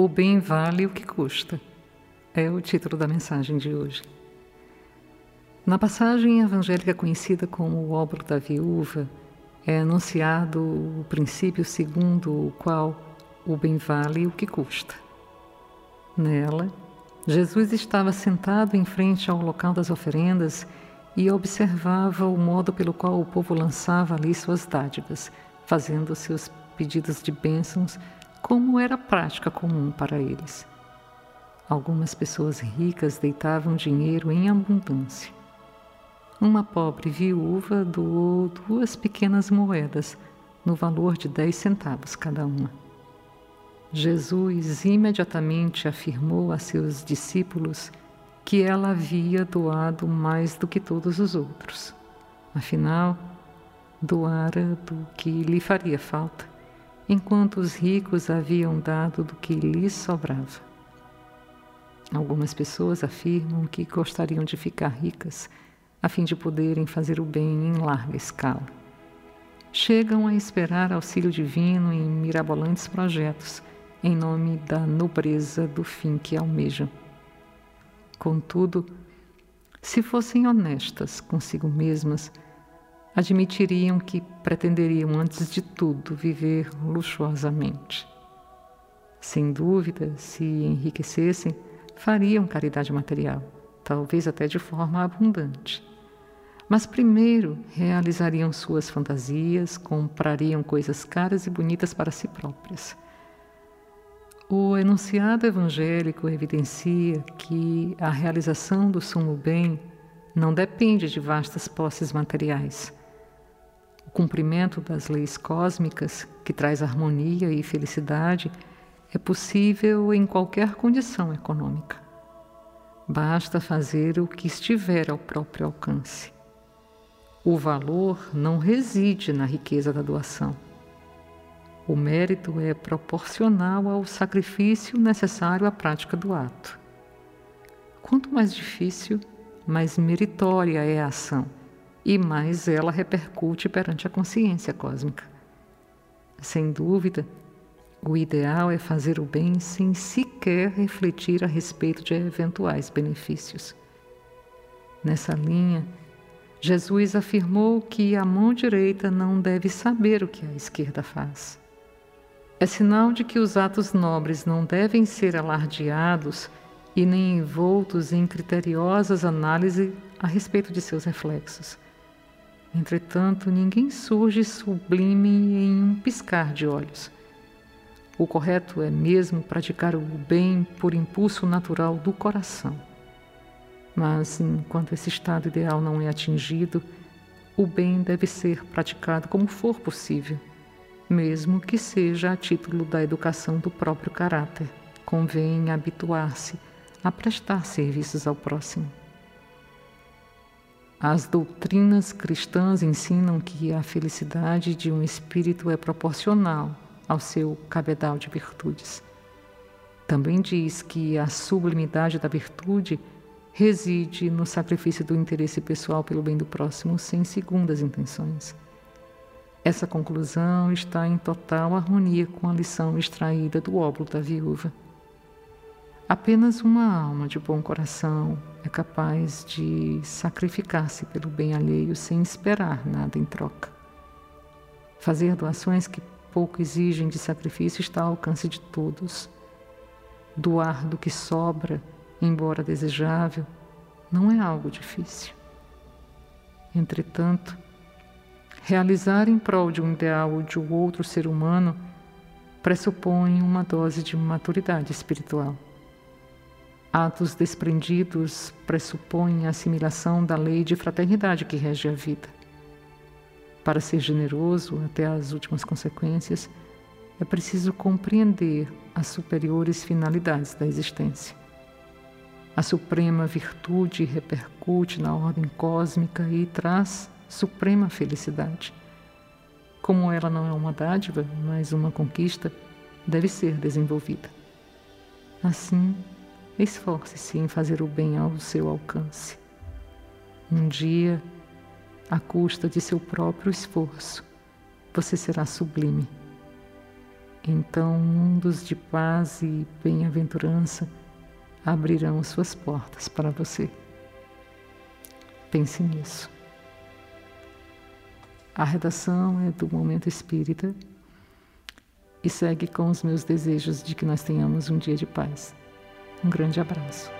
O bem vale o que custa, é o título da mensagem de hoje. Na passagem evangélica conhecida como o óbolo da viúva, é anunciado o princípio segundo o qual o bem vale o que custa. Nela, Jesus estava sentado em frente ao local das oferendas e observava o modo pelo qual o povo lançava ali suas dádivas, fazendo seus pedidos de bênçãos, como era prática comum para eles. Algumas pessoas ricas deitavam dinheiro em abundância. Uma pobre viúva doou duas pequenas moedas, no valor de dez centavos cada uma. Jesus imediatamente afirmou a seus discípulos que ela havia doado mais do que todos os outros. Afinal, doara do que lhe faria falta, enquanto os ricos haviam dado do que lhes sobrava. Algumas pessoas afirmam que gostariam de ficar ricas a fim de poderem fazer o bem em larga escala. Chegam a esperar auxílio divino em mirabolantes projetos em nome da nobreza do fim que almejam. Contudo, se fossem honestas consigo mesmas, admitiriam que pretenderiam, antes de tudo, viver luxuosamente. Sem dúvida, se enriquecessem, fariam caridade material, talvez até de forma abundante. Mas primeiro realizariam suas fantasias, comprariam coisas caras e bonitas para si próprias o enunciado evangélico evidencia que a realização do sumo bem não depende de vastas posses materiais. O cumprimento das leis cósmicas, que traz harmonia e felicidade, é possível em qualquer condição econômica. Basta fazer o que estiver ao próprio alcance. O valor não reside na riqueza da doação o mérito é proporcional ao sacrifício necessário à prática do ato. Quanto mais difícil, mais meritória é a ação e mais ela repercute perante a consciência cósmica. Sem dúvida, o ideal é fazer o bem sem sequer refletir a respeito de eventuais benefícios. Nessa linha, Jesus afirmou que a mão direita não deve saber o que a esquerda faz. É sinal de que os atos nobres não devem ser alardeados e nem envoltos em criteriosas análises a respeito de seus reflexos. Entretanto, ninguém surge sublime em um piscar de olhos. O correto é mesmo praticar o bem por impulso natural do coração. Mas, enquanto esse estado ideal não é atingido, o bem deve ser praticado como for possível mesmo que seja a título da educação do próprio caráter. Convém habituar-se a prestar serviços ao próximo. As doutrinas cristãs ensinam que a felicidade de um espírito é proporcional ao seu cabedal de virtudes. Também diz que a sublimidade da virtude reside no sacrifício do interesse pessoal pelo bem do próximo sem segundas intenções. Essa conclusão está em total harmonia com a lição extraída do óbolo da viúva. Apenas uma alma de bom coração é capaz de sacrificar-se pelo bem alheio sem esperar nada em troca. Fazer doações que pouco exigem de sacrifício está ao alcance de todos. Doar do que sobra, embora desejável, não é algo difícil. Entretanto, Realizar em prol de um ideal ou de outro ser humano pressupõe uma dose de maturidade espiritual. Atos desprendidos pressupõem a assimilação da lei de fraternidade que rege a vida. Para ser generoso até as últimas consequências, é preciso compreender as superiores finalidades da existência. A suprema virtude repercute na ordem cósmica e traz suprema felicidade. Como ela não é uma dádiva, mas uma conquista, deve ser desenvolvida. Assim, esforce-se em fazer o bem ao seu alcance. Um dia, à custa de seu próprio esforço, você será sublime. então mundos de paz e bem-aventurança abrirão suas portas para você. Pense nisso. A redação é do Momento Espírita e segue com os meus desejos de que nós tenhamos um dia de paz. Um grande abraço.